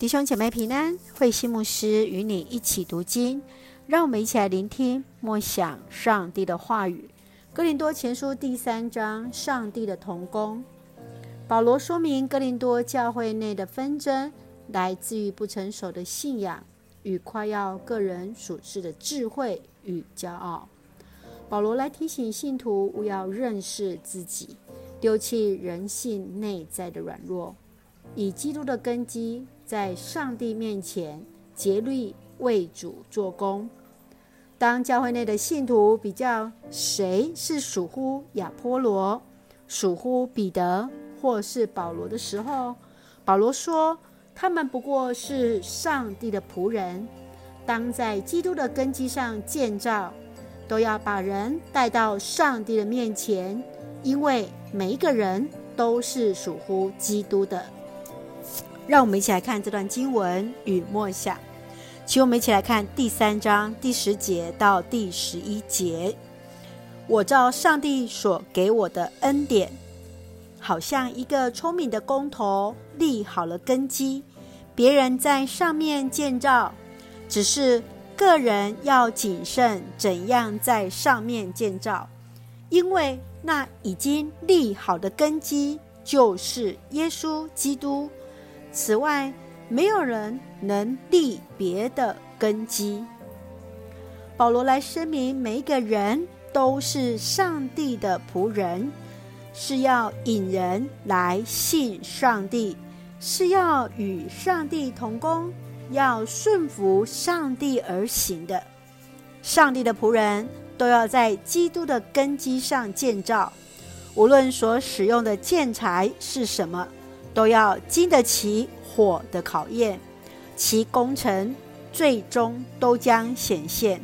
弟兄姐妹平安，慧馨牧师与你一起读经，让我们一起来聆听默想上帝的话语。哥林多前书第三章，上帝的童工。保罗说明哥林多教会内的纷争，来自于不成熟的信仰与夸耀个人属世的智慧与骄傲。保罗来提醒信徒，务要认识自己，丢弃人性内在的软弱，以基督的根基。在上帝面前竭力为主做工。当教会内的信徒比较谁是属乎亚波罗、属乎彼得或是保罗的时候，保罗说他们不过是上帝的仆人，当在基督的根基上建造，都要把人带到上帝的面前，因为每一个人都是属乎基督的。让我们一起来看这段经文与默想，请我们一起来看第三章第十节到第十一节。我照上帝所给我的恩典，好像一个聪明的工头立好了根基，别人在上面建造，只是个人要谨慎怎样在上面建造，因为那已经立好的根基就是耶稣基督。此外，没有人能立别的根基。保罗来声明，每一个人都是上帝的仆人，是要引人来信上帝，是要与上帝同工，要顺服上帝而行的。上帝的仆人都要在基督的根基上建造，无论所使用的建材是什么。都要经得起火的考验，其工程最终都将显现。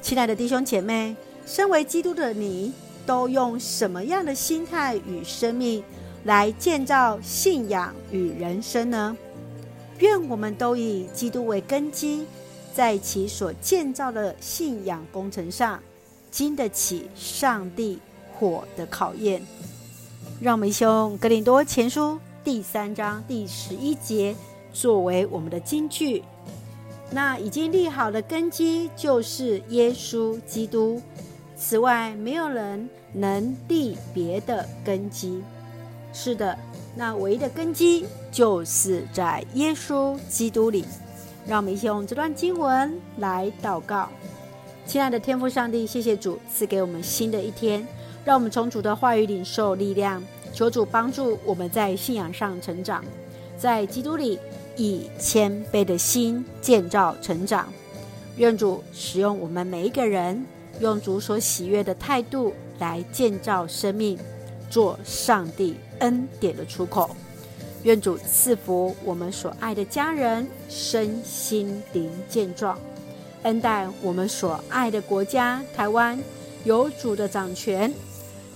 亲爱的弟兄姐妹，身为基督的你，都用什么样的心态与生命来建造信仰与人生呢？愿我们都以基督为根基，在其所建造的信仰工程上，经得起上帝火的考验。让我们用《格林多前书》第三章第十一节作为我们的金句。那已经立好的根基就是耶稣基督，此外没有人能立别的根基。是的，那唯一的根基就是在耶稣基督里。让我们一起用这段经文来祷告。亲爱的天父上帝，谢谢主赐给我们新的一天。让我们从主的话语领受力量，求主帮助我们在信仰上成长，在基督里以谦卑的心建造成长。愿主使用我们每一个人，用主所喜悦的态度来建造生命，做上帝恩典的出口。愿主赐福我们所爱的家人身心灵健壮，恩待我们所爱的国家台湾有主的掌权。